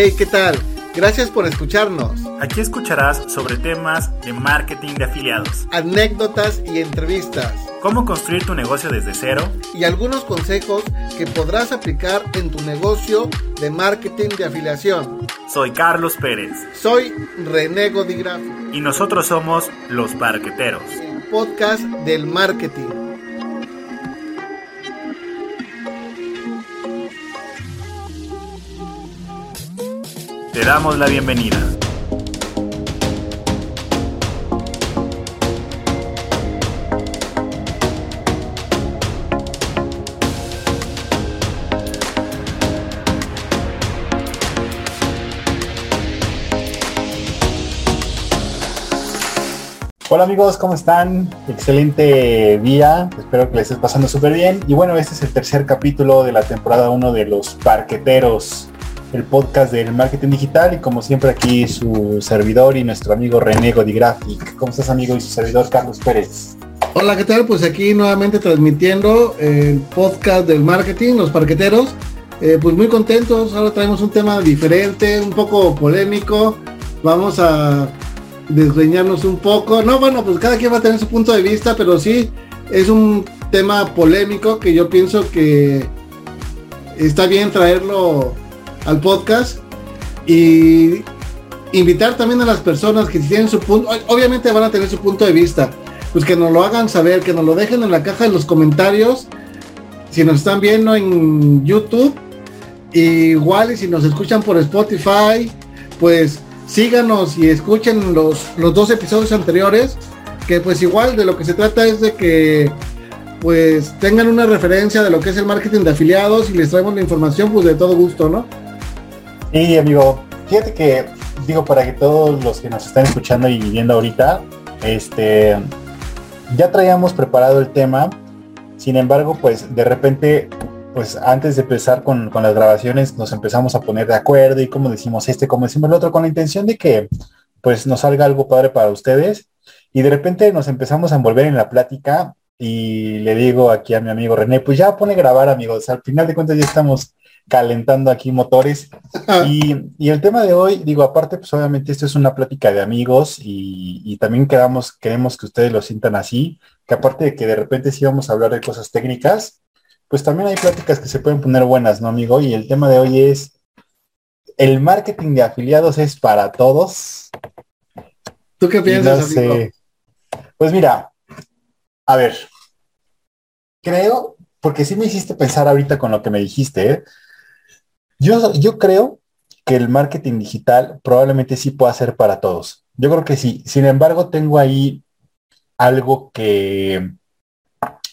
Hey, ¿qué tal? Gracias por escucharnos. Aquí escucharás sobre temas de marketing de afiliados, Anécdotas y entrevistas. cómo construir tu negocio desde cero Y algunos consejos que podrás aplicar en tu negocio de marketing de afiliación. Soy Carlos Pérez Soy René Godigrafi, y nosotros somos los Barqueteros. el podcast del marketing. Te damos la bienvenida. Hola amigos, ¿cómo están? Excelente día, espero que les estés pasando súper bien. Y bueno, este es el tercer capítulo de la temporada 1 de Los Parqueteros, el podcast del marketing digital y como siempre aquí su servidor y nuestro amigo René Godigraphic. ¿Cómo estás amigo y su servidor Carlos Pérez? Hola, ¿qué tal? Pues aquí nuevamente transmitiendo el podcast del marketing, los parqueteros. Eh, pues muy contentos, ahora traemos un tema diferente, un poco polémico. Vamos a desgreñarnos un poco. No, bueno, pues cada quien va a tener su punto de vista, pero sí es un tema polémico que yo pienso que está bien traerlo al podcast y invitar también a las personas que tienen su punto, obviamente van a tener su punto de vista, pues que nos lo hagan saber, que nos lo dejen en la caja de los comentarios, si nos están viendo en YouTube, igual y si nos escuchan por Spotify, pues síganos y escuchen los, los dos episodios anteriores, que pues igual de lo que se trata es de que pues tengan una referencia de lo que es el marketing de afiliados y les traemos la información pues de todo gusto, ¿no? Y amigo, fíjate que digo para que todos los que nos están escuchando y viendo ahorita, este, ya traíamos preparado el tema, sin embargo, pues de repente, pues antes de empezar con, con las grabaciones nos empezamos a poner de acuerdo y como decimos este, como decimos el otro, con la intención de que pues nos salga algo padre para ustedes. Y de repente nos empezamos a envolver en la plática y le digo aquí a mi amigo René, pues ya pone grabar amigos, al final de cuentas ya estamos calentando aquí motores y, y el tema de hoy, digo, aparte, pues obviamente esto es una plática de amigos y, y también queramos, queremos que ustedes lo sientan así, que aparte de que de repente sí vamos a hablar de cosas técnicas, pues también hay pláticas que se pueden poner buenas, ¿no, amigo? Y el tema de hoy es, ¿el marketing de afiliados es para todos? ¿Tú qué piensas, no amigo? Pues mira, a ver, creo, porque sí me hiciste pensar ahorita con lo que me dijiste, ¿eh? Yo, yo creo que el marketing digital probablemente sí pueda ser para todos. Yo creo que sí. Sin embargo, tengo ahí algo que,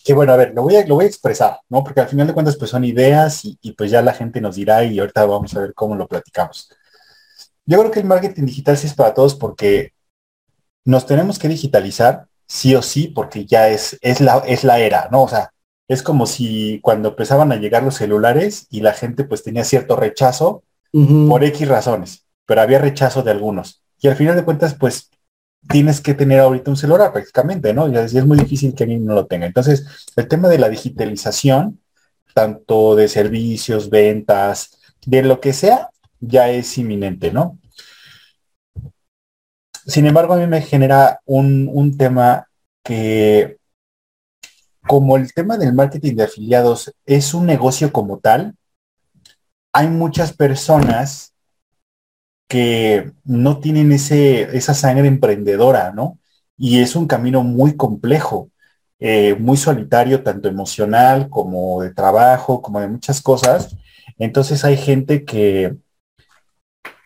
que bueno, a ver, lo voy a, lo voy a expresar, ¿no? Porque al final de cuentas, pues son ideas y, y pues ya la gente nos dirá y ahorita vamos a ver cómo lo platicamos. Yo creo que el marketing digital sí es para todos porque nos tenemos que digitalizar sí o sí porque ya es, es, la, es la era, ¿no? O sea, es como si cuando empezaban a llegar los celulares y la gente pues tenía cierto rechazo por X razones, pero había rechazo de algunos. Y al final de cuentas, pues tienes que tener ahorita un celular prácticamente, ¿no? Y es muy difícil que alguien no lo tenga. Entonces, el tema de la digitalización, tanto de servicios, ventas, de lo que sea, ya es inminente, ¿no? Sin embargo, a mí me genera un, un tema que, como el tema del marketing de afiliados es un negocio como tal, hay muchas personas que no tienen ese, esa sangre emprendedora, ¿no? Y es un camino muy complejo, eh, muy solitario, tanto emocional como de trabajo, como de muchas cosas. Entonces hay gente que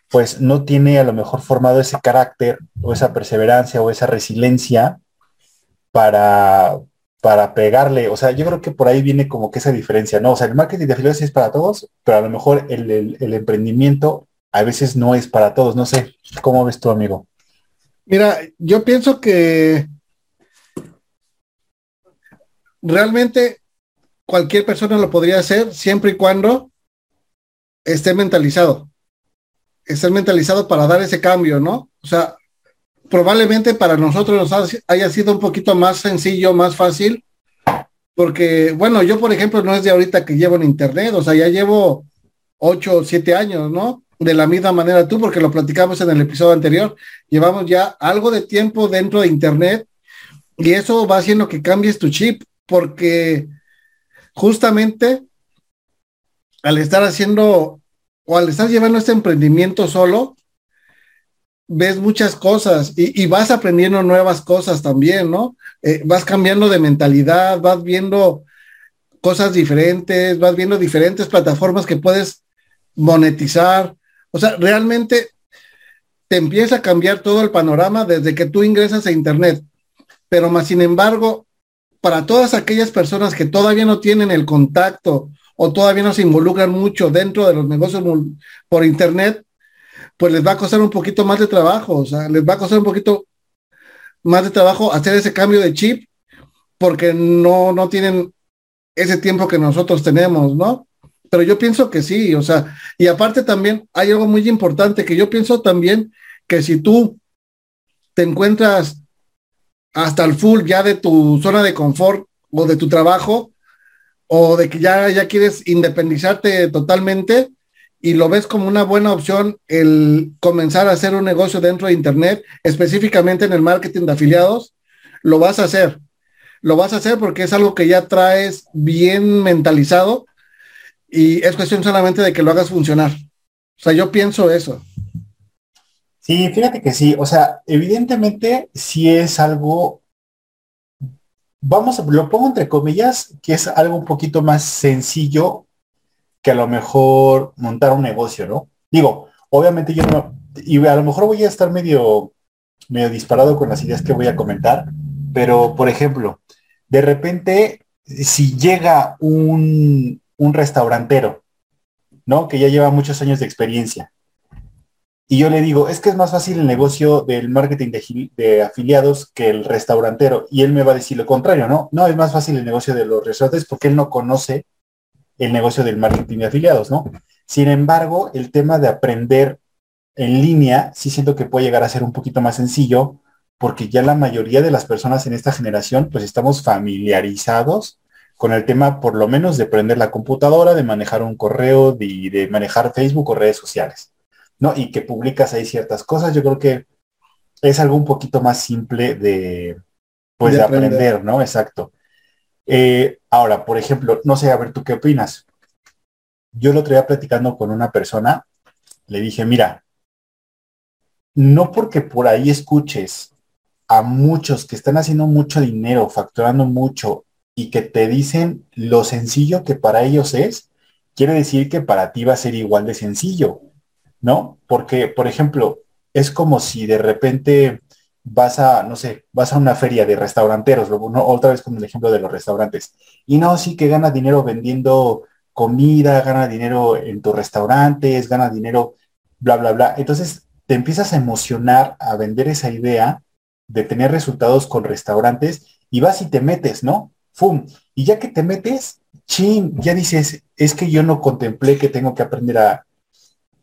pues no tiene a lo mejor formado ese carácter o esa perseverancia o esa resiliencia para, para pegarle. O sea, yo creo que por ahí viene como que esa diferencia, ¿no? O sea, el marketing de afiliados es para todos, pero a lo mejor el, el- el emprendimiento a veces no es para todos. No sé, ¿cómo ves tú, amigo? Mira, yo pienso que realmente cualquier persona lo podría hacer siempre y cuando esté mentalizado. Esté mentalizado para dar ese cambio, ¿no? O sea, probablemente para nosotros nos ha- haya sido un poquito más sencillo, más fácil, porque, bueno, yo por ejemplo no es de ahorita que llevo en internet, o sea, ya llevo ocho o siete años, ¿no? de la misma manera tú, porque lo platicamos en el episodio anterior. Llevamos ya algo de tiempo dentro de Internet y eso va haciendo que cambies tu chip, porque justamente al estar haciendo o al estar llevando este emprendimiento solo, ves muchas cosas y, vas aprendiendo nuevas cosas también, ¿no? Eh, vas cambiando de mentalidad, vas viendo cosas diferentes, vas viendo diferentes plataformas que puedes monetizar. O sea, realmente te empieza a cambiar todo el panorama desde que tú ingresas a Internet. Pero más sin embargo, para todas aquellas personas que todavía no tienen el contacto o todavía no se involucran mucho dentro de los negocios por Internet, pues les va a costar un poquito más de trabajo, o sea, les va a costar un poquito más de trabajo hacer ese cambio de chip porque no, no tienen ese tiempo que nosotros tenemos, ¿no? Pero yo pienso que sí, o sea, y aparte también hay algo muy importante que yo pienso también que si tú te encuentras hasta el full ya de tu zona de confort o de tu trabajo o de que ya, ya quieres independizarte totalmente, y lo ves como una buena opción el comenzar a hacer un negocio dentro de Internet, específicamente en el marketing de afiliados, lo vas a hacer. Lo vas a hacer porque es algo que ya traes bien mentalizado y es cuestión solamente de que lo hagas funcionar. O sea, yo pienso eso. Sí, fíjate que sí. O sea, evidentemente si es algo, vamos, lo pongo entre comillas, que es algo un poquito más sencillo que a lo mejor montar un negocio, ¿no? Digo, obviamente yo no, y a lo mejor voy a estar medio, medio disparado con las ideas que voy a comentar, pero por ejemplo, de repente, si llega un, un restaurantero, ¿no? Que ya lleva muchos años de experiencia. Y yo le digo, es que es más fácil el negocio del marketing de, afiliados que el restaurantero. Y él me va a decir lo contrario, ¿no? No, es más fácil el negocio de los restaurantes porque él no conoce el negocio del marketing de afiliados, ¿no? Sin embargo, el tema de aprender en línea sí siento que puede llegar a ser un poquito más sencillo porque ya la mayoría de las personas en esta generación pues estamos familiarizados con el tema por lo menos de prender la computadora, de manejar un correo, de, de manejar Facebook o redes sociales, ¿no? Y que publicas ahí ciertas cosas, yo creo que es algo un poquito más simple de, pues, de, aprender, ¿no? Exacto. Eh, ahora, por ejemplo, no sé, a ver, ¿tú qué opinas? Yo lo traía platicando con una persona, le dije, mira, no porque por ahí escuches a muchos que están haciendo mucho dinero, facturando mucho y que te dicen lo sencillo que para ellos es, quiere decir que para ti va a ser igual de sencillo, ¿no? Porque, por ejemplo, es como si de repente vas a, no sé, vas a una feria de restauranteros, otra vez con el ejemplo de los restaurantes, y no, sí que gana dinero vendiendo comida, gana dinero en tus restaurantes, gana dinero, bla, bla, bla. Entonces te empiezas a emocionar a vender esa idea de tener resultados con restaurantes y vas y te metes, ¿no? ¡Fum! Y ya que te metes, chin, ya dices, es que yo no contemplé que tengo que aprender a,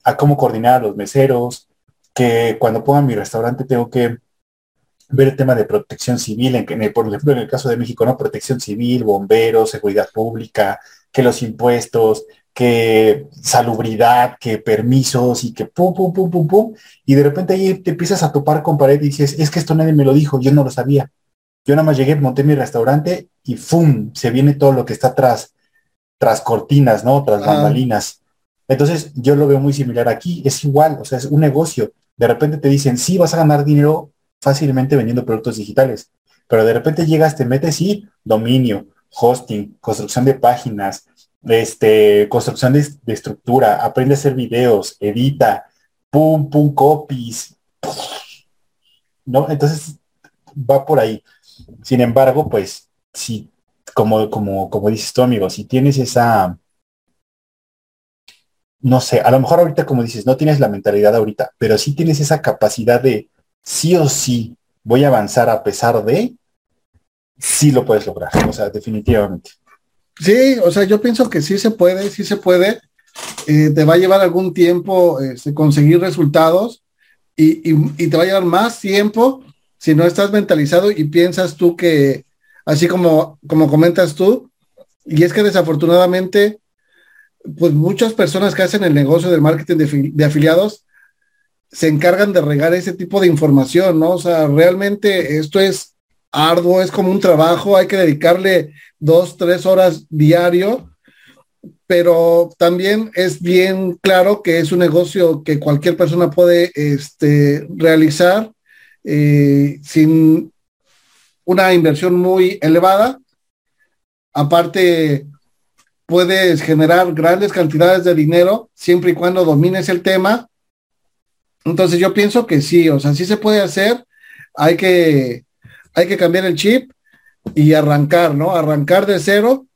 a cómo coordinar a los meseros, que cuando ponga mi restaurante tengo que ver el tema de protección civil, en, en por ejemplo, en el caso de México, ¿no? Protección civil, bomberos, seguridad pública, que los impuestos, que salubridad, que permisos y que pum, pum, pum, pum, pum. Y de repente ahí te empiezas a topar con pared y dices, es que esto nadie me lo dijo, yo no lo sabía. Yo nada más llegué, monté mi restaurante y ¡fum! Se viene todo lo que está tras, tras cortinas, ¿no? Tras bambalinas. Entonces yo lo veo muy similar aquí, es igual, o sea, es un negocio. De repente te dicen, sí, vas a ganar dinero fácilmente vendiendo productos digitales. Pero de repente llegas, te metes y dominio, hosting, construcción de páginas, este, construcción de, estructura, aprende a hacer videos, edita, pum, pum, copies. ¿No? Entonces va por ahí. Sin embargo, pues, si, como, como, como dices tú, amigo, si tienes esa, no sé, a lo mejor ahorita, como dices, no tienes la mentalidad ahorita, pero sí tienes esa capacidad de sí o sí voy a avanzar a pesar de, sí lo puedes lograr, o sea, definitivamente. Sí, o sea, yo pienso que sí se puede, sí se puede. Eh, te va a llevar algún tiempo este, conseguir resultados y, y, te va a llevar más tiempo si no estás mentalizado y piensas tú que, así como, como comentas tú, y es que desafortunadamente pues muchas personas que hacen el negocio del marketing de, afiliados se encargan de regar ese tipo de información, ¿no? O sea, realmente esto es arduo, es como un trabajo, hay que dedicarle dos, tres horas diario, pero también es bien claro que es un negocio que cualquier persona puede este, realizar eh, sin una inversión muy elevada. Aparte, puedes generar grandes cantidades de dinero siempre y cuando domines el tema. Entonces yo pienso que sí, o sea, sí se puede hacer. Hay que, hay que cambiar el chip y arrancar, ¿no? Arrancar de cero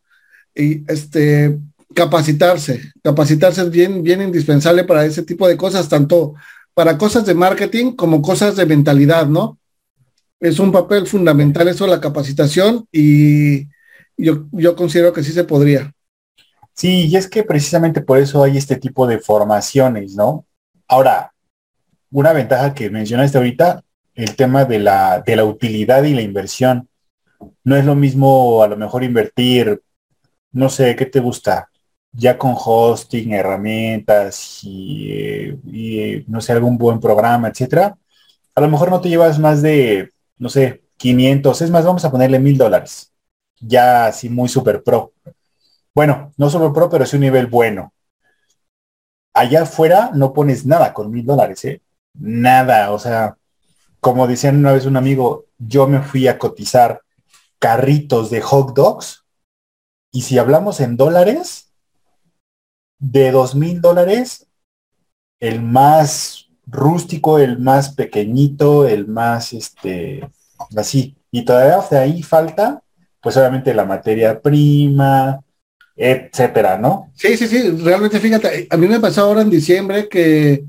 y este capacitarse. Capacitarse es bien, bien indispensable para ese tipo de cosas, tanto para cosas de marketing como cosas de mentalidad, ¿no? Es un papel fundamental eso, la capacitación, y yo, yo considero que sí se podría. Sí, y es que precisamente por eso hay este tipo de formaciones, ¿no? Ahora, una ventaja que mencionaste ahorita, el tema de la, de la utilidad y la inversión. No es lo mismo a lo mejor invertir, no sé, ¿qué te gusta? Ya con hosting, herramientas y, y no sé, algún buen programa, etcétera. A lo mejor no te llevas más de, no sé, 500, es más, vamos a ponerle mil dólares. Ya así muy super pro. Bueno, no super pro, pero es un nivel bueno. Allá afuera no pones nada con mil dólares, ¿eh? Nada, o sea, como decían una vez un amigo, yo me fui a cotizar carritos de hot dogs y si hablamos en dólares, de dos mil dólares, el más rústico, el más pequeñito, el más, este, así. Y todavía de ahí falta, pues obviamente la materia prima, etcétera, ¿no? Sí, sí, sí, realmente fíjate, a mí me pasó ahora en diciembre que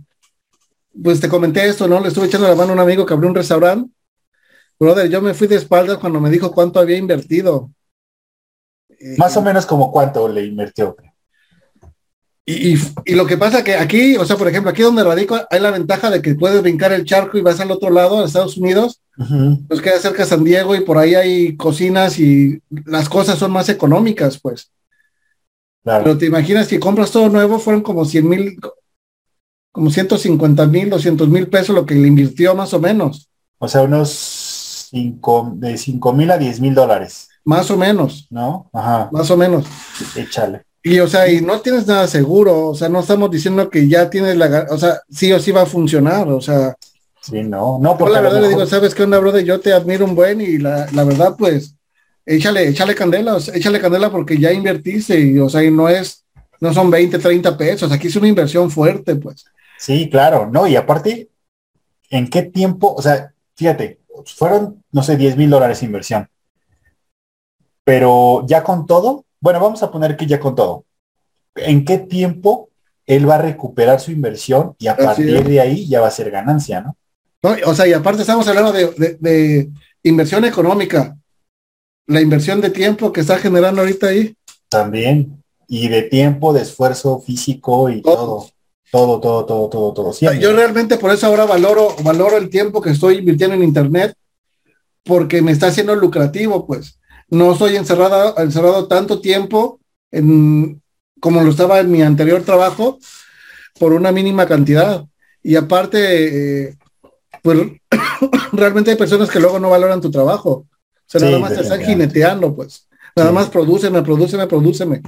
pues te comenté esto, ¿no? Le estuve echando la mano a un amigo que abrió un restaurante. Brother, yo me fui de espaldas cuando me dijo cuánto había invertido. Más o menos como cuánto le invirtió. Y, y, lo que pasa que aquí, o sea, por ejemplo, aquí donde radico hay la ventaja de que puedes brincar el charco y vas al otro lado, a Estados Unidos, pues queda cerca de San Diego y por ahí hay cocinas y las cosas son más económicas, pues. Pero te imaginas que compras todo nuevo, fueron como 100 mil, como 150 mil, 200 mil pesos lo que le invirtió más o menos. O sea, unos cinco, de 5 mil a 10 mil dólares. Más o menos. ¿No? Ajá. Más o menos. Échale. Y o sea, y no tienes nada seguro, o sea, no estamos diciendo que ya tienes la, o sea, sí o sí va a funcionar, o sea. Sí, no, no. Porque la verdad le digo, ¿sabes qué onda, brother? Yo te admiro un buen y la, la verdad, pues, échale, échale candela, échale candela porque ya invertiste y, o sea, y no es, no son 20, 30 pesos, aquí es una inversión fuerte, pues. Sí, claro, no, y aparte, ¿en qué tiempo? O sea, fíjate, fueron, no sé, 10 mil dólares inversión. Pero ya con todo, bueno, vamos a poner que ya con todo. ¿En qué tiempo él va a recuperar su inversión y a partir de ahí ya va a ser ganancia, ¿no? no o sea, y aparte estamos hablando de, de, inversión económica, la inversión de tiempo que está generando ahorita ahí. También, y de tiempo, de esfuerzo físico y todo. Todo, todo, todo, todo, todo. Yo realmente por eso ahora valoro, valoro el tiempo que estoy invirtiendo en internet, porque me está haciendo lucrativo, pues. No estoy encerrado, encerrado tanto tiempo en, como lo estaba en mi anterior trabajo, por una mínima cantidad. Y aparte, eh, pues realmente hay personas que luego no valoran tu trabajo. O sea, nada más te están jineteando, pues. Nada más prodúceme, prodúceme, prodúceme.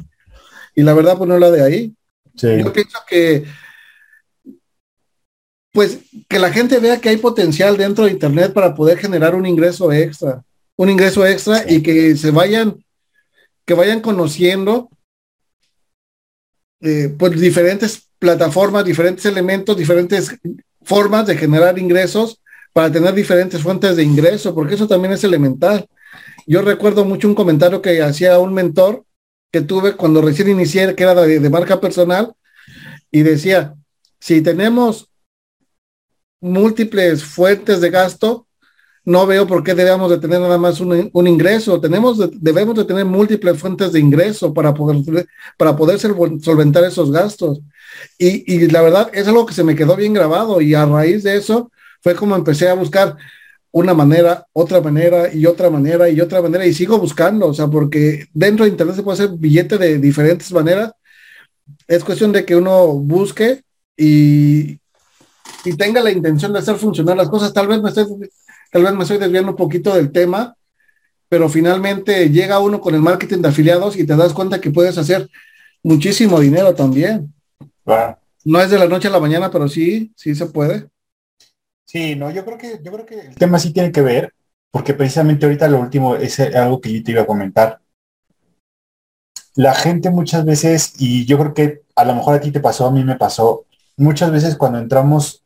Y la verdad, pues no la de ahí. Yo pienso que pues que la gente vea que hay potencial dentro de Internet para poder generar un ingreso extra, un ingreso extra y que se vayan, que vayan conociendo eh, pues diferentes plataformas, diferentes elementos, diferentes formas de generar ingresos para tener diferentes fuentes de ingreso, porque eso también es elemental. Yo recuerdo mucho un comentario que hacía un mentor que tuve cuando recién inicié, que era de marca personal, y decía, si tenemos múltiples fuentes de gasto, no veo por qué debemos de tener nada más un, ingreso. Tenemos debemos de tener múltiples fuentes de ingreso para poder, para poder solventar esos gastos. Y, y, la verdad es algo que se me quedó bien grabado y a raíz de eso fue como empecé a buscar una manera, otra manera y otra manera y otra manera y sigo buscando, o sea, porque dentro de Internet se puede hacer billete de diferentes maneras es cuestión de que uno busque y, y tenga la intención de hacer funcionar las cosas. Tal vez me estoy, tal vez me estoy desviando un poquito del tema, pero finalmente llega uno con el marketing de afiliados y te das cuenta que puedes hacer muchísimo dinero también. No es de la noche a la mañana, pero sí, sí se puede. Sí, no, yo creo que, yo creo que el tema sí tiene que ver, porque precisamente ahorita lo último es algo que yo te iba a comentar. La gente muchas veces, y yo creo que a lo mejor a ti te pasó, a mí me pasó, muchas veces cuando entramos,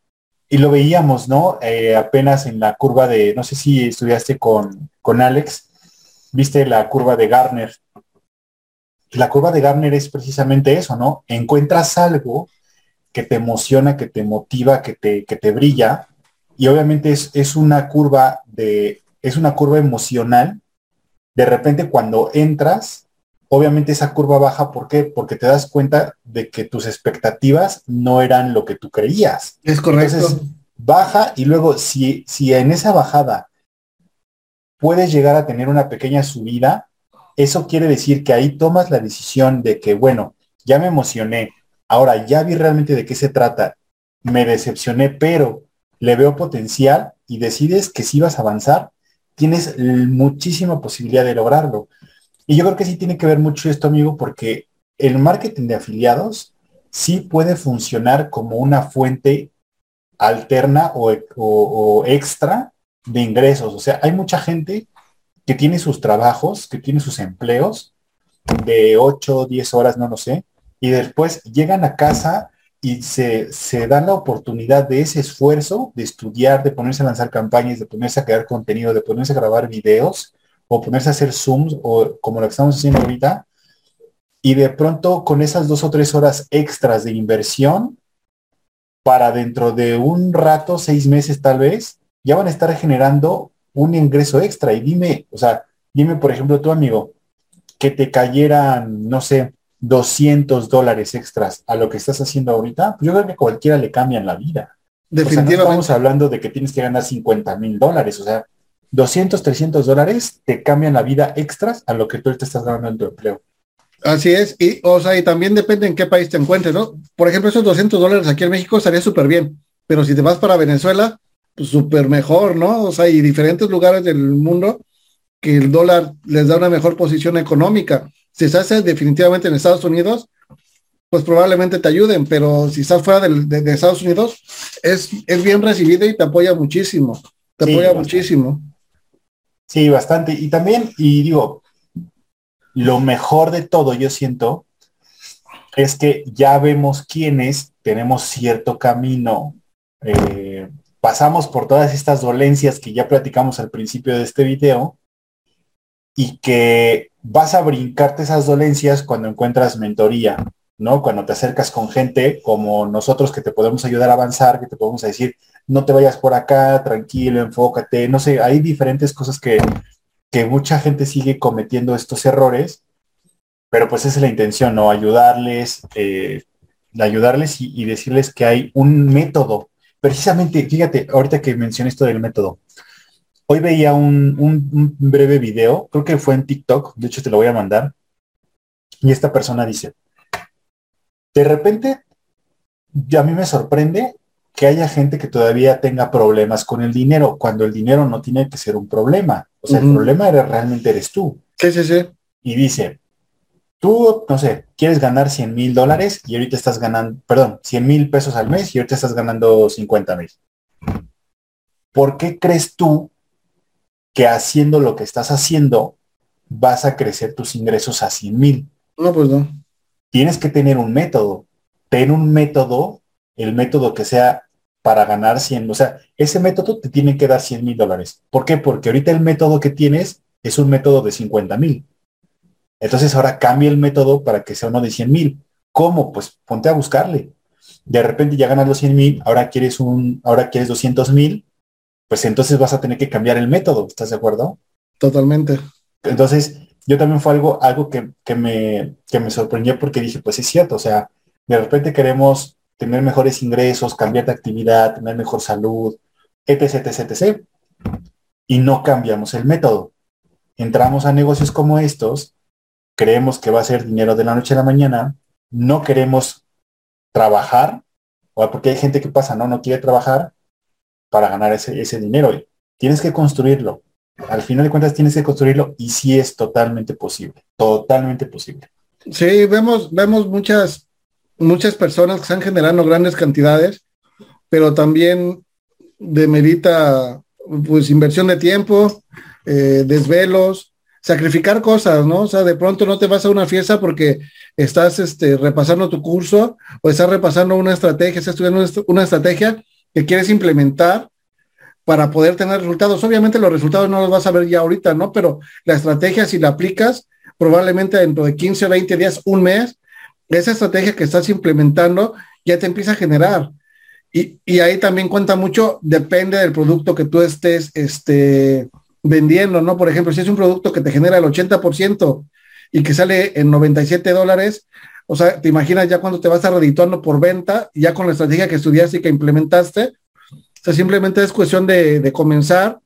y lo veíamos, ¿no? Eh, apenas en la curva de, no sé si estudiaste con, con Alex, viste la curva de Garner. La curva de Garner es precisamente eso, ¿no? Encuentras algo que te emociona, que te motiva, que te, que te brilla, y obviamente es, es una curva de, es una curva emocional. De repente cuando entras, obviamente esa curva baja, ¿por qué? Porque te das cuenta de que tus expectativas no eran lo que tú creías. Es correcto. baja y luego si, si en esa bajada puedes llegar a tener una pequeña subida, eso quiere decir que ahí tomas la decisión de que, bueno, ya me emocioné, ahora ya vi realmente de qué se trata, me decepcioné, pero le veo potencial y decides que si vas a avanzar, tienes muchísima posibilidad de lograrlo. Y yo creo que sí tiene que ver mucho esto, amigo, porque el marketing de afiliados sí puede funcionar como una fuente alterna o, extra de ingresos. O sea, hay mucha gente que tiene sus trabajos, que tiene sus empleos de 8, 10 horas, no lo sé, y después llegan a casa y se, se, dan la oportunidad de ese esfuerzo de estudiar, de ponerse a lanzar campañas, de ponerse a crear contenido, de ponerse a grabar videos o ponerse a hacer Zooms o como lo que estamos haciendo ahorita. Y de pronto con esas dos o tres horas extras de inversión, para dentro de un rato, seis meses tal vez, ya van a estar generando un ingreso extra. Y dime, o sea, dime por ejemplo tu amigo, que te cayeran, no sé, 200 dólares extras a lo que estás haciendo ahorita, pues yo creo que cualquiera le cambian la vida. Definitivamente. estamos hablando de que tienes que ganar 50 mil dólares, o sea, 200, 300 dólares te cambian la vida extras a lo que tú te estás ganando en tu empleo. Así es, y o sea, y también depende en qué país te encuentres, ¿no? Por ejemplo, esos 200 dólares aquí en México estaría súper bien, pero si te vas para Venezuela, pues súper mejor, ¿no? O sea, hay diferentes lugares del mundo que el dólar les da una mejor posición económica. Si se hace definitivamente en Estados Unidos, pues probablemente te ayuden, pero si estás fuera de, Estados Unidos, es, es bien recibido y te apoya muchísimo, te apoya muchísimo. Sí, bastante. Y también, y digo, lo mejor de todo, yo siento, es que ya vemos quiénes tenemos cierto camino. Eh, pasamos por todas estas dolencias que ya platicamos al principio de este video y que vas a brincarte esas dolencias cuando encuentras mentoría, ¿no? Cuando te acercas con gente como nosotros que te podemos ayudar a avanzar, que te podemos decir, no te vayas por acá, tranquilo, enfócate, no sé, hay diferentes cosas que, que mucha gente sigue cometiendo estos errores, pero pues esa es la intención, ¿no? Ayudarles, eh, ayudarles y, decirles que hay un método. Precisamente, fíjate, ahorita que mencioné esto del método, hoy veía un, un breve video, creo que fue en TikTok, de hecho te lo voy a mandar, y esta persona dice, de repente, a mí me sorprende que haya gente que todavía tenga problemas con el dinero, cuando el dinero no tiene que ser un problema. O sea, el problema era, realmente eres tú. Sí, sí, sí. Y dice, tú, no sé, quieres ganar 100 mil dólares y ahorita estás ganando, perdón, 100 mil pesos al mes y ahorita estás ganando 50 mil. ¿Por qué crees tú que haciendo lo que estás haciendo vas a crecer tus ingresos a 100 mil? No, pues no. Tienes que tener un método. Ten un método, el método que sea para ganar 100, o sea, ese método te tiene que dar 100 mil dólares. ¿Por qué? Porque ahorita el método que tienes es un método de 50 mil. Entonces ahora cambia el método para que sea uno de 100 mil. ¿Cómo? Pues ponte a buscarle. De repente ya ganas los 100 mil, ahora quieres un, ahora quieres 200 mil, pues entonces vas a tener que cambiar el método. ¿Estás de acuerdo? Totalmente. Entonces, yo también fue algo, algo que, que, me, que me sorprendió porque dije, pues es cierto, o sea, de repente queremos tener mejores ingresos, cambiar de actividad, tener mejor salud, etc, etc, etc. Y no cambiamos el método. Entramos a negocios como estos, creemos que va a ser dinero de la noche a la mañana, no queremos trabajar, o porque hay gente que pasa, no, no quiere trabajar para ganar ese, ese dinero. Tienes que construirlo. Al final de cuentas tienes que construirlo y sí es totalmente posible, totalmente posible. Sí, vemos, vemos muchas, muchas personas que están generando grandes cantidades, pero también demerita pues inversión de tiempo, eh, desvelos, sacrificar cosas, ¿no? O sea, de pronto no te vas a una fiesta porque estás este, repasando tu curso o estás repasando una estrategia, estás estudiando una estrategia que quieres implementar para poder tener resultados. Obviamente los resultados no los vas a ver ya ahorita, ¿no? Pero la estrategia, si la aplicas, probablemente dentro de 15 20 días, un mes, esa estrategia que estás implementando ya te empieza a generar. Y, y ahí también cuenta mucho, depende del producto que tú estés este, vendiendo, ¿no? Por ejemplo, si es un producto que te genera el 80% y que sale en 97 dólares, o sea, te imaginas ya cuando te vas a redituando por venta, ya con la estrategia que estudiaste y que implementaste, o sea, simplemente es cuestión de, comenzar,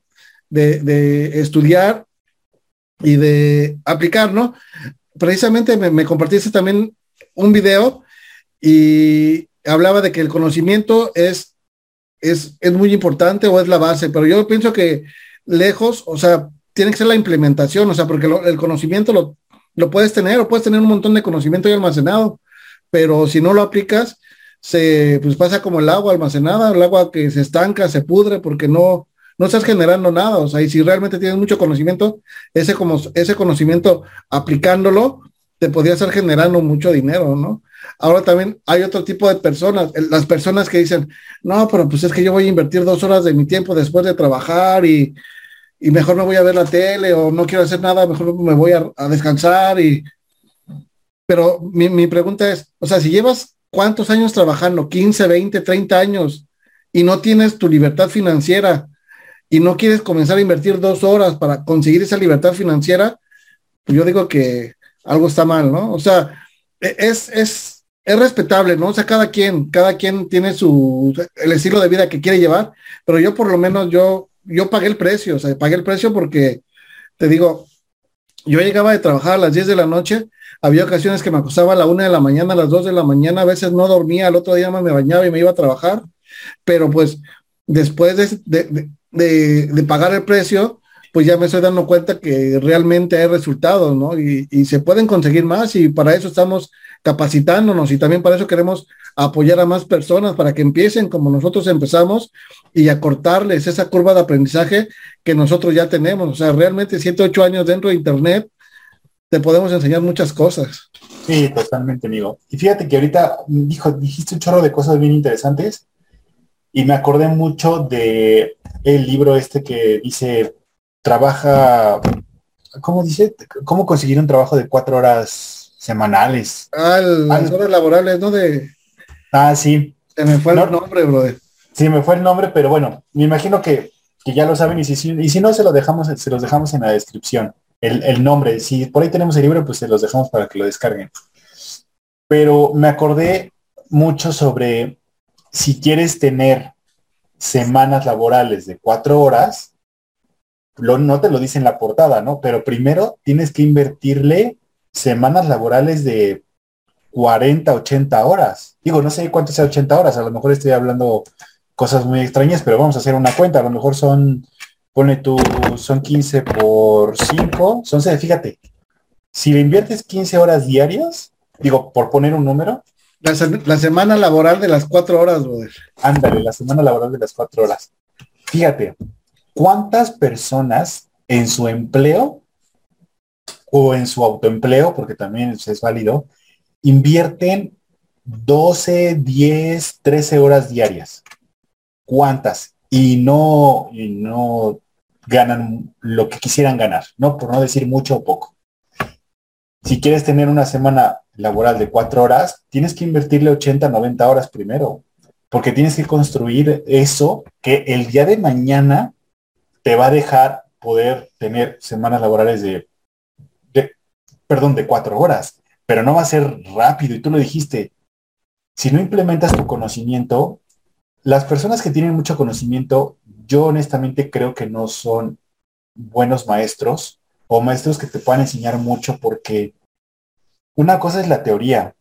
de, estudiar y de aplicar, ¿no? Precisamente me, me compartiste también un video y hablaba de que el conocimiento es, es, es muy importante o es la base, pero yo pienso que lejos, o sea, tiene que ser la implementación, o sea, porque el conocimiento lo, lo puedes tener o puedes tener un montón de conocimiento ya almacenado, pero si no lo aplicas, se pues pasa como el agua almacenada, el agua que se estanca, se pudre porque no, no estás generando nada. O sea, y si realmente tienes mucho conocimiento, ese, como, ese conocimiento aplicándolo, te podría estar generando mucho dinero, ¿no? Ahora también hay otro tipo de personas, las personas que dicen, no, pero pues es que yo voy a invertir dos horas de mi tiempo después de trabajar y, y mejor me voy a ver la tele o no quiero hacer nada, mejor me voy a, descansar y... Pero mi, mi pregunta es, o sea, si llevas cuántos años trabajando, 15, 20, 30 años, y no tienes tu libertad financiera y no quieres comenzar a invertir dos horas para conseguir esa libertad financiera, pues yo digo que algo está mal, ¿no? O sea, e, es, es, es respetable, ¿no? O sea, cada quien, cada quien tiene su, el estilo de vida que quiere llevar, pero yo por lo menos yo, yo pagué el precio, o sea, pagué el precio porque, te digo, yo llegaba de trabajar a las 10 de la noche había ocasiones que me acostaba a la una de la mañana, a las dos de la mañana, a veces no dormía, al otro día me bañaba y me iba a trabajar, pero pues después de, de, pagar el precio, pues ya me estoy dando cuenta que realmente hay resultados, ¿no? Y, y, se pueden conseguir más y para eso estamos capacitándonos y también para eso queremos apoyar a más personas para que empiecen como nosotros empezamos y acortarles esa curva de aprendizaje que nosotros ya tenemos. O sea, realmente siete, ocho años dentro de Internet te podemos enseñar muchas cosas. Sí, totalmente, amigo. Y fíjate que ahorita dijo, dijiste un chorro de cosas bien interesantes y me acordé mucho de el libro este que dice, trabaja, ¿cómo dice? ¿Cómo conseguir un trabajo de cuatro horas semanales? Ah, las horas laborales, ¿no? De... Ah, sí. Se me fue el nombre, brother. Sí, me fue el nombre, pero bueno, me imagino que, que ya lo saben y si, y si no, se lo dejamos, se los dejamos en la descripción el, nombre. Si por ahí tenemos el libro, pues se los dejamos para que lo descarguen. Pero me acordé mucho sobre si quieres tener semanas laborales de cuatro horas, no te lo dice en la portada, ¿no? Pero primero tienes que invertirle semanas laborales de 40, 80 horas. Digo, no sé cuánto sea 80 horas, a lo mejor estoy hablando cosas muy extrañas, pero vamos a hacer una cuenta, a lo mejor son pone tú, son 15 por 5, son, fíjate, si le inviertes 15 horas diarias, digo, por poner un número. La, semana laboral de las 4 horas, brother. Ándale, la semana laboral de las 4 horas. Fíjate, ¿cuántas personas en su empleo o en su autoempleo, porque también es válido, invierten 12, 10, 13 horas diarias? ¿Cuántas? Y no, y no ganan lo que quisieran ganar, ¿no? Por no decir mucho o poco. Si quieres tener una semana laboral de cuatro horas, tienes que invertirle 80, 90 horas primero, porque tienes que construir eso que el día de mañana te va a dejar poder tener semanas laborales de, de perdón, de cuatro horas, pero no va a ser rápido. Y tú lo dijiste, si no implementas tu conocimiento, las personas que tienen mucho conocimiento yo honestamente creo que no son buenos maestros o maestros que te puedan enseñar mucho porque una cosa es la teoría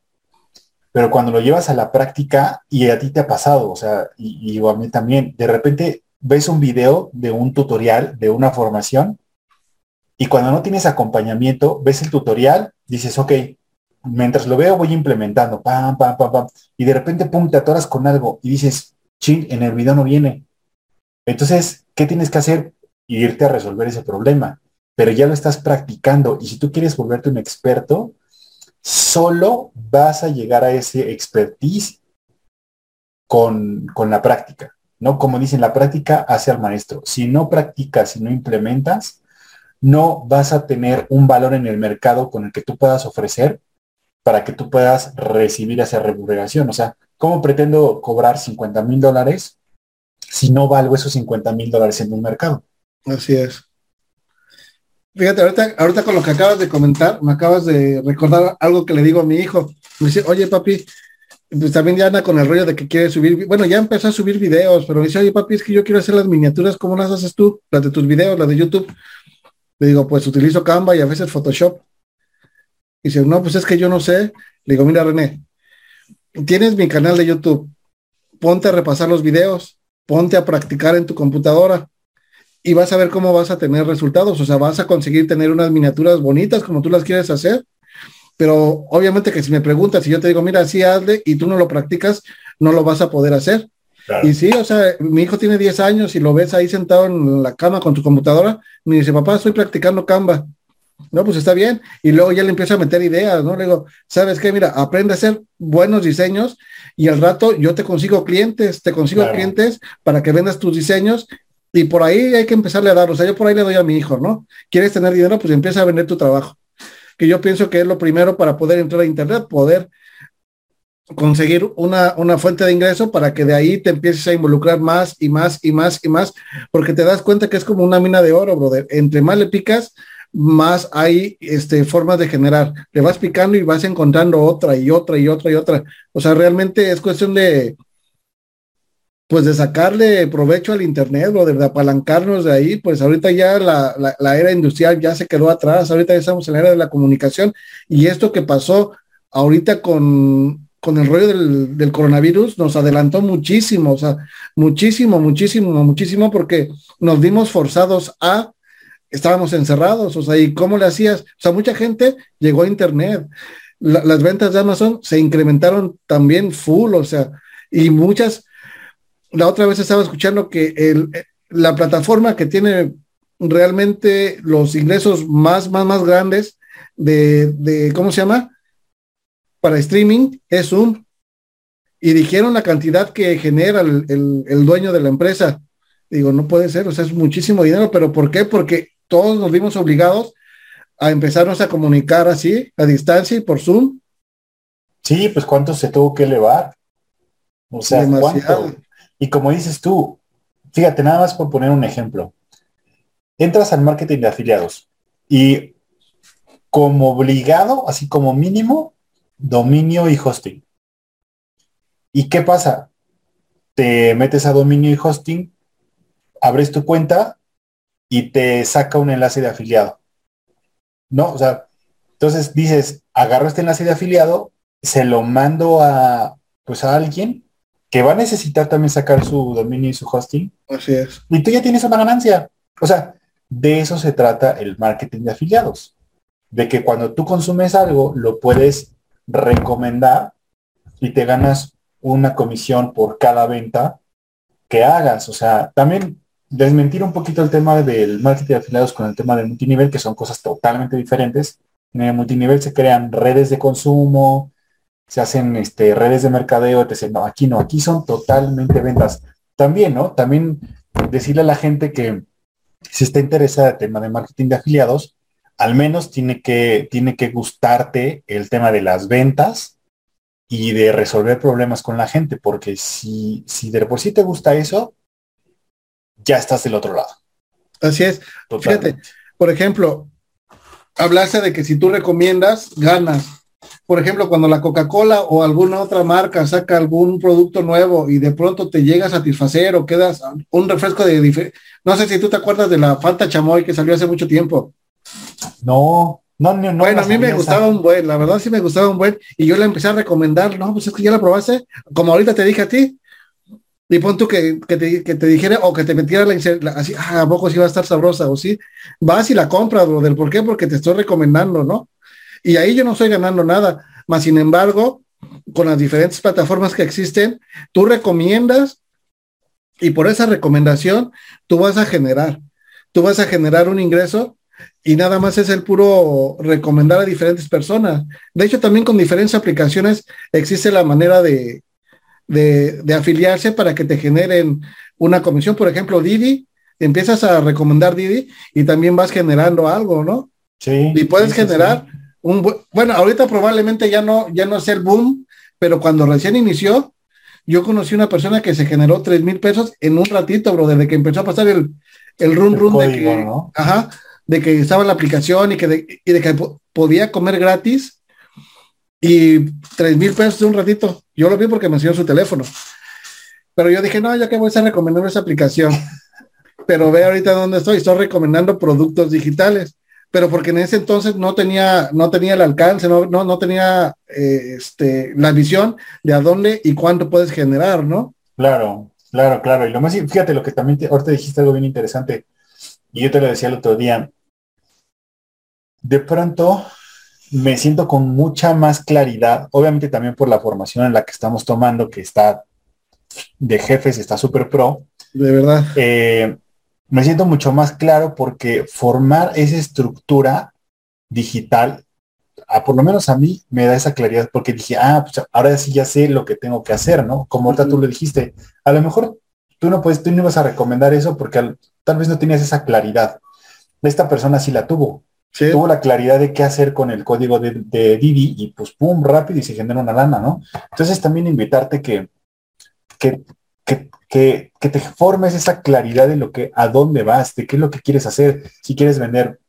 pero cuando lo llevas a la práctica y a ti te ha pasado, o sea, y, y a mí también, de repente ves un video de un tutorial, de una formación, y cuando no tienes acompañamiento, ves el tutorial, dices, ok, mientras lo veo voy implementando, pam, pam, pam, pam, y de repente, pum, te atoras con algo y dices, ching, en el video no viene. Entonces, ¿qué tienes que hacer? Irte a resolver ese problema. Pero ya lo estás practicando y si tú quieres volverte un experto, solo vas a llegar a ese expertise con, con la práctica. ¿no? Como dicen, la práctica hace al maestro. Si no practicas, si no implementas, no vas a tener un valor en el mercado con el que tú puedas ofrecer para que tú puedas recibir esa remuneración. O sea, ¿cómo pretendo cobrar 50 mil dólares si no valgo esos 50 mil dólares en un mercado? Así es. Fíjate, ahorita, con lo que acabas de comentar, me acabas de recordar algo que le digo a mi hijo. Me dice, oye papi, pues también ya anda con el rollo de que quiere subir, bueno, ya empezó a subir videos, pero me dice, oye papi, es que yo quiero hacer las miniaturas, ¿cómo las haces tú? Las de tus videos, las de YouTube. Le digo, pues utilizo Canva y a veces Photoshop. Y dice, no, pues es que yo no sé. Le digo, mira René, tienes mi canal de YouTube, ponte a repasar los videos, ponte a practicar en tu computadora y vas a ver cómo vas a tener resultados. O sea, vas a conseguir tener unas miniaturas bonitas como tú las quieres hacer pero obviamente que si me preguntas, si yo te digo, mira, así hazle y tú no lo practicas, no lo vas a poder hacer. Y sí, o sea, mi hijo tiene 10 años y lo ves ahí sentado en la cama con tu computadora, me dice, papá, estoy practicando Canva. No, pues está bien. Y luego ya le empieza a meter ideas, ¿no? Le digo, ¿sabes qué? Mira, aprende a hacer buenos diseños y al rato yo te consigo clientes, te consigo clientes para que vendas tus diseños y por ahí hay que empezarle a dar. O sea, yo por ahí le doy a mi hijo, ¿no? ¿Quieres tener dinero? Pues empieza a vender tu trabajo que yo pienso que es lo primero para poder entrar a Internet, poder conseguir una, una, fuente de ingreso para que de ahí te empieces a involucrar más y más y más y más, porque te das cuenta que es como una mina de oro, brother. Entre más le picas, más hay este, formas de generar. Le vas picando y vas encontrando otra y otra y otra y otra. O sea, realmente es cuestión de, pues de sacarle provecho al Internet o de apalancarnos de ahí, pues ahorita ya la, la, era industrial ya se quedó atrás, ahorita ya estamos en la era de la comunicación y esto que pasó ahorita con, con el rollo del, del, coronavirus nos adelantó muchísimo, o sea, muchísimo, muchísimo, muchísimo, porque nos dimos forzados a, estábamos encerrados, o sea, ¿y cómo le hacías? O sea, mucha gente llegó a Internet, las ventas de Amazon se incrementaron también full, o sea, y muchas la otra vez estaba escuchando que el, la plataforma que tiene realmente los ingresos más, más, más grandes de, de ¿cómo se llama? Para streaming es Zoom. Y dijeron la cantidad que genera el, el, dueño de la empresa. Digo, no puede ser, o sea, es muchísimo dinero, pero ¿por qué? Porque todos nos vimos obligados a empezarnos a comunicar así, a distancia y por Zoom. Sí, pues cuánto se tuvo que elevar. O sea, ¿cuánto? Y como dices tú, fíjate, nada más por poner un ejemplo. Entras al marketing de afiliados y como obligado, así como mínimo, dominio y hosting. ¿Y qué pasa? Te metes a dominio y hosting, abres tu cuenta y te saca un enlace de afiliado. ¿No? O sea, entonces dices, agarro este enlace de afiliado, se lo mando a pues a alguien que va a necesitar también sacar su dominio y su hosting. Así es. Y tú ya tienes una ganancia. O sea, de eso se trata el marketing de afiliados. De que cuando tú consumes algo, lo puedes recomendar y te ganas una comisión por cada venta que hagas. O sea, también desmentir un poquito el tema del marketing de afiliados con el tema del multinivel, que son cosas totalmente diferentes. En el multinivel se crean redes de consumo, se hacen este, redes de mercadeo, te No, aquí no, aquí son totalmente ventas. También, ¿no? También decirle a la gente que si está interesada en el tema de marketing de afiliados, al menos tiene que, tiene que gustarte el tema de las ventas y de resolver problemas con la gente, porque si, si de por sí te gusta eso, ya estás del otro lado. Así es. Fíjate, por ejemplo, hablaste de que si tú recomiendas, ganas por ejemplo, cuando la Coca-Cola o alguna otra marca saca algún producto nuevo y de pronto te llega a satisfacer o quedas un refresco de no sé si tú te acuerdas de la Fanta Chamoy que salió hace mucho tiempo. No, No, no, no bueno, a mí me gustaba un buen, la verdad sí me gustaba un buen, y yo le empecé a recomendar, no, pues es que ya la probaste, como ahorita te dije a ti, y pon tú que, que, te, que te dijera o que te metiera la, así, ah, a poco sí va a estar sabrosa, o sí, vas y la compras, brother, ¿por qué? Porque te estoy recomendando, ¿no? Y ahí yo no estoy ganando nada, más sin embargo, con las diferentes plataformas que existen, tú recomiendas y por esa recomendación tú vas a generar, tú vas a generar un ingreso y nada más es el puro recomendar a diferentes personas. De hecho, también con diferentes aplicaciones existe la manera de, de, afiliarse para que te generen una comisión. Por ejemplo, Didi, empiezas a recomendar Didi y también vas generando algo, ¿no? Sí. Y puedes generar un bueno, ahorita probablemente ya no, ya no es el boom, pero cuando recién inició, yo conocí una persona que se generó tres mil pesos en un ratito, bro, desde que empezó a pasar el, el run run de que, ajá, de que estaba la aplicación y que de, y de que podía comer gratis y tres mil pesos de un ratito. Yo lo vi porque me enseñó su teléfono. Pero yo dije, no, ya que voy a estar recomendando esa aplicación. Pero ve ahorita dónde estoy, estoy recomendando productos digitales. Pero porque en ese entonces no tenía, no tenía el alcance, no, no, no tenía eh, este, la visión de a dónde y cuánto puedes generar, ¿no? Claro, claro, claro. Y lo más, fíjate, lo que también te, ahorita dijiste algo bien interesante, y yo te lo decía el otro día. De pronto, me siento con mucha más claridad, obviamente también por la formación en la que estamos tomando, que está de jefes, está súper pro. De verdad. Eh, me siento mucho más claro porque formar esa estructura digital, a, por lo menos a mí, me da esa claridad porque dije, ah, pues ahora sí ya sé lo que tengo que hacer, ¿no? Como ahorita tú lo dijiste, a lo mejor tú no puedes, tú no ibas a recomendar eso porque tal vez no tenías esa claridad. Esta persona sí la tuvo tuvo la claridad de qué hacer con el código de, Didi y pues pum, rápido y se genera una lana, ¿no? Entonces también invitarte que, que, que, te formes esa claridad de lo que, a dónde vas, de qué es lo que quieres hacer, si quieres vender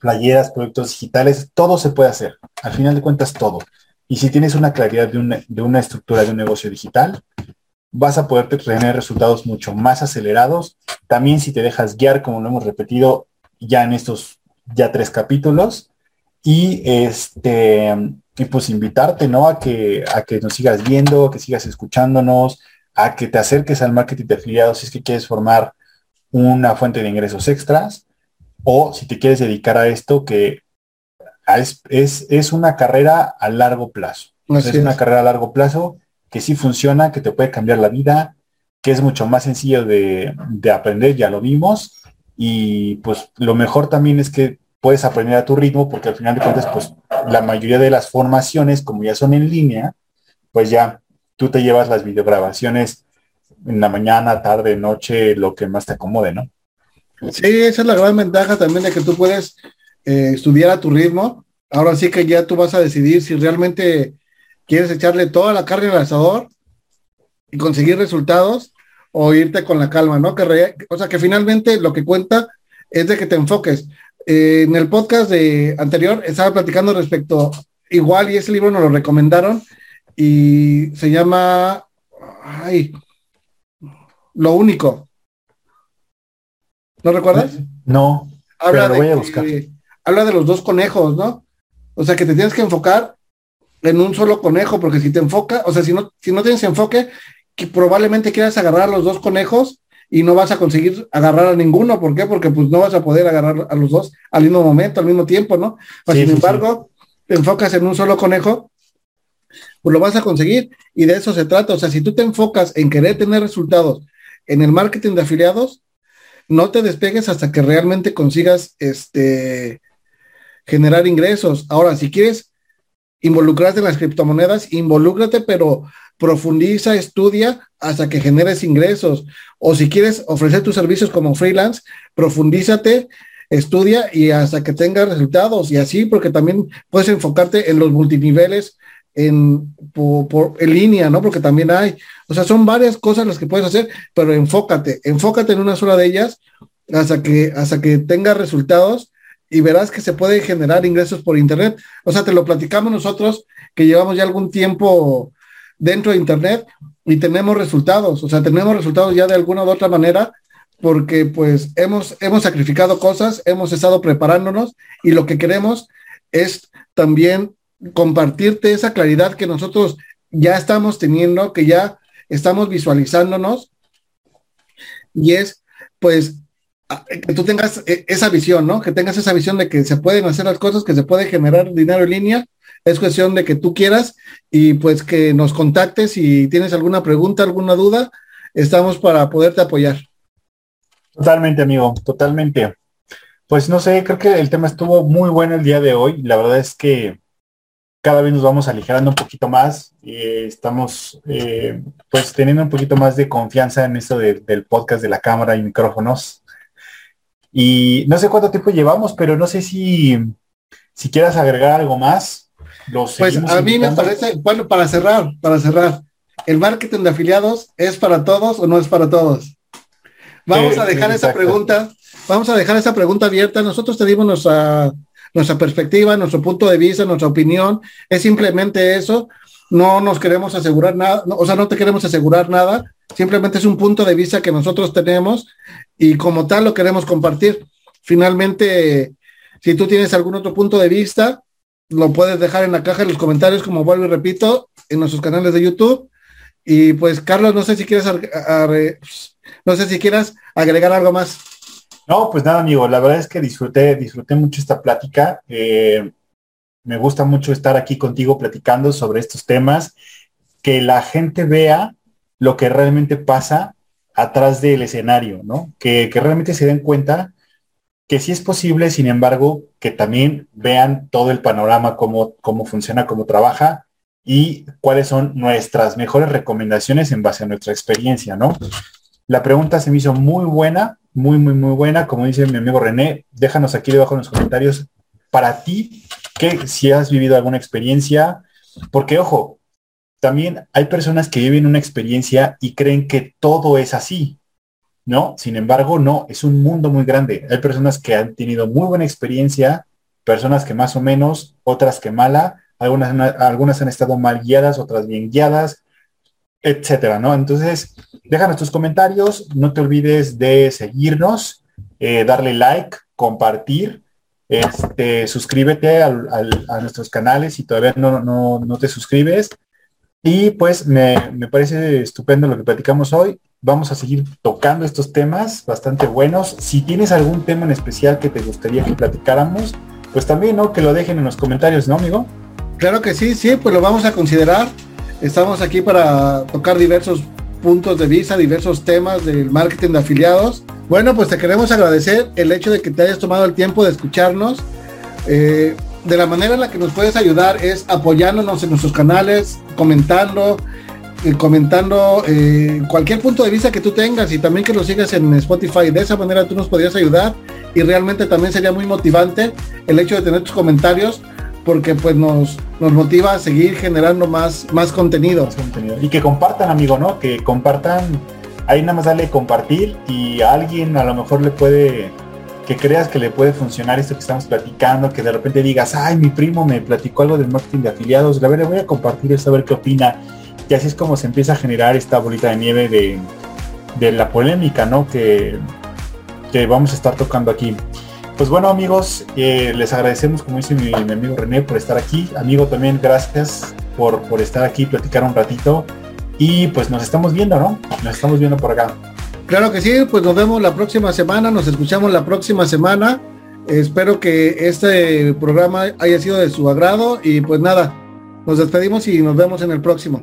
playeras, productos digitales, todo se puede hacer. Al final de cuentas, todo. Y si tienes una claridad de una, de una estructura de un negocio digital, vas a poder tener resultados mucho más acelerados. También si te dejas guiar, como lo hemos repetido ya en estos ya tres capítulos y este y pues invitarte, ¿no? A que, a que nos sigas viendo, a que sigas escuchándonos, a que te acerques al marketing de afiliados si es que quieres formar una fuente de ingresos extras o si te quieres dedicar a esto que es, es, una carrera a largo plazo. es, una carrera a largo plazo que sí funciona, que te puede cambiar la vida, que es mucho más sencillo de, de aprender, ya lo vimos, y pues lo mejor también es que puedes aprender a tu ritmo porque al final de cuentas pues la mayoría de las formaciones como ya son en línea pues ya tú te llevas las videograbaciones en la mañana, tarde, noche, lo que más te acomode, ¿no? Sí, esa es la gran ventaja también de que tú puedes eh, estudiar a tu ritmo. Ahora sí que ya tú vas a decidir si realmente quieres echarle toda la carne al asador y conseguir resultados o irte con la calma, ¿no? Que o sea, que finalmente lo que cuenta es de que te enfoques. Eh, en el podcast de anterior estaba platicando respecto, igual, y ese libro nos lo recomendaron, y se llama, ay, Lo único. ¿No recuerdas? No, habla de, voy a buscar. habla de los dos conejos, ¿no? O sea, que te tienes que enfocar en un solo conejo, porque si te enfoca, o sea, si no, si no tienes enfoque, que probablemente quieras agarrar los dos conejos y no vas a conseguir agarrar a ninguno. ¿Por qué? Porque pues no vas a poder agarrar a los dos al mismo momento, al mismo tiempo, ¿no? sin embargo, te enfocas en un solo conejo, pues lo vas a conseguir. Y de eso se trata. O sea, si tú te enfocas en querer tener resultados en el marketing de afiliados, no te despegues hasta que realmente consigas este generar ingresos. Ahora, si quieres involucrarte en las criptomonedas, involúcrate, pero profundiza, estudia hasta que generes ingresos. O si quieres ofrecer tus servicios como freelance, profundízate, estudia y hasta que tengas resultados. Y así, porque también puedes enfocarte en los multiniveles en, por, en línea, ¿no? Porque también hay, o sea, son varias cosas las que puedes hacer, pero enfócate, enfócate en una sola de ellas hasta que, hasta que tengas resultados y verás que se puede generar ingresos por internet. O sea, te lo platicamos nosotros que llevamos ya algún tiempo dentro de Internet y tenemos resultados, o sea, tenemos resultados ya de alguna u otra manera porque pues hemos, hemos sacrificado cosas, hemos estado preparándonos y lo que queremos es también compartirte esa claridad que nosotros ya estamos teniendo, que ya estamos visualizándonos, y es pues que tú tengas e, esa visión, ¿no? Que tengas esa visión de que se pueden hacer las cosas, que se puede generar dinero en línea. Es cuestión de que tú quieras y pues que nos contactes si tienes alguna pregunta, alguna duda, estamos para poderte apoyar. Totalmente, amigo, totalmente. Pues no sé, creo que el tema estuvo muy bueno el día de hoy. La verdad es que cada vez nos vamos aligerando un poquito más. y estamos eh, pues teniendo un poquito más de confianza en esto del podcast de la cámara y micrófonos. Y no sé cuánto tiempo llevamos, pero no sé si, si quieras agregar algo más. pues a mí me parece, bueno, para cerrar, para cerrar, ¿el marketing de afiliados es para todos o no es para todos? Vamos a dejar esa pregunta vamos a dejar esa pregunta abierta. Nosotros te dimos nuestra, nuestra perspectiva, nuestro punto de vista, nuestra opinión. Es simplemente eso. No nos queremos asegurar nada, o sea, no te queremos asegurar nada. Simplemente es un punto de vista que nosotros tenemos y como tal lo queremos compartir. Finalmente, si tú tienes algún otro punto de vista, lo puedes dejar en la caja de los comentarios, como vuelvo y repito, en nuestros canales de YouTube. Y pues, Carlos, no sé si quieres, no sé si quieras agregar algo más. No, pues nada, amigo, la verdad es que disfruté, disfruté mucho esta plática. Eh, me gusta mucho estar aquí contigo platicando sobre estos temas, que la gente vea lo que realmente pasa atrás del escenario, ¿no? Que, realmente se den cuenta que sí es posible, sin embargo, que también vean todo el panorama, cómo, cómo funciona, cómo trabaja y cuáles son nuestras mejores recomendaciones en base a nuestra experiencia, ¿no? La pregunta se me hizo muy buena, muy, muy, muy buena. Como dice mi amigo René, déjanos aquí debajo en los comentarios para ti que si has vivido alguna experiencia, porque ojo, también hay personas que viven una experiencia y creen que todo es así, ¿no? Sin embargo, no, es un mundo muy grande. Hay personas que han tenido muy buena experiencia, personas que más o menos, otras que mala, algunas, algunas han estado mal guiadas, otras bien guiadas, etcétera, ¿no? Entonces, déjanos tus comentarios, no te olvides de seguirnos, eh, darle like, compartir, este, suscríbete a nuestros canales si todavía no, no, te suscribes. Y pues me, me, parece estupendo lo que platicamos hoy. Vamos a seguir tocando estos temas bastante buenos. Si tienes algún tema en especial que te gustaría que platicáramos, pues también, ¿no? Que lo dejen en los comentarios, ¿no, amigo? Claro que sí, sí, pues lo vamos a considerar. Estamos aquí para tocar diversos puntos de vista, diversos temas del marketing de afiliados. Bueno, pues te queremos agradecer el hecho de que te hayas tomado el tiempo de escucharnos. Eh, de la manera en la que nos puedes ayudar es apoyándonos en nuestros canales, comentando, eh, comentando eh, cualquier punto de vista que tú tengas y también que lo sigas en Spotify. De esa manera tú nos podrías ayudar y realmente también sería muy motivante el hecho de tener tus comentarios porque pues nos, nos motiva a seguir generando más, más contenido. Y que compartan, amigo, ¿no? Que compartan, ahí nada más dale compartir y a alguien a lo mejor le puede, que creas que le puede funcionar esto que estamos platicando, que de repente digas, ay, mi primo me platicó algo del marketing de afiliados, a ver, voy a compartir esto, a ver qué opina. Y así es como se empieza a generar esta bolita de nieve de, de la polémica, ¿no? Que, que vamos a estar tocando aquí. Pues bueno amigos, eh, les agradecemos como dice mi, amigo René por estar aquí. Amigo también gracias por, por estar aquí, platicar un ratito. Y pues nos estamos viendo, ¿no? Nos estamos viendo por acá. Claro que sí, pues nos vemos la próxima semana, nos escuchamos la próxima semana. Espero que este programa haya sido de su agrado y pues nada, nos despedimos y nos vemos en el próximo.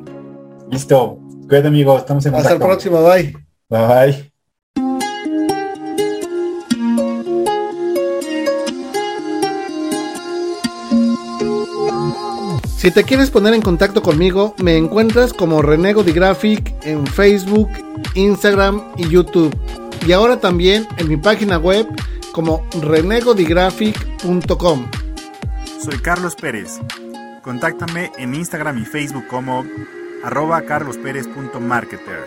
Listo, cuídate amigo, estamos en Hasta el próximo, bye. Bye. Si te quieres poner en contacto conmigo, me encuentras como Renego Graphic en Facebook, Instagram y YouTube. Y ahora también en mi página web como renegodigraphic.com. Soy Carlos Pérez. Contáctame en Instagram y Facebook como arroba carlospérez.marketer.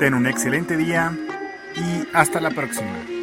Ten un excelente día y hasta la próxima.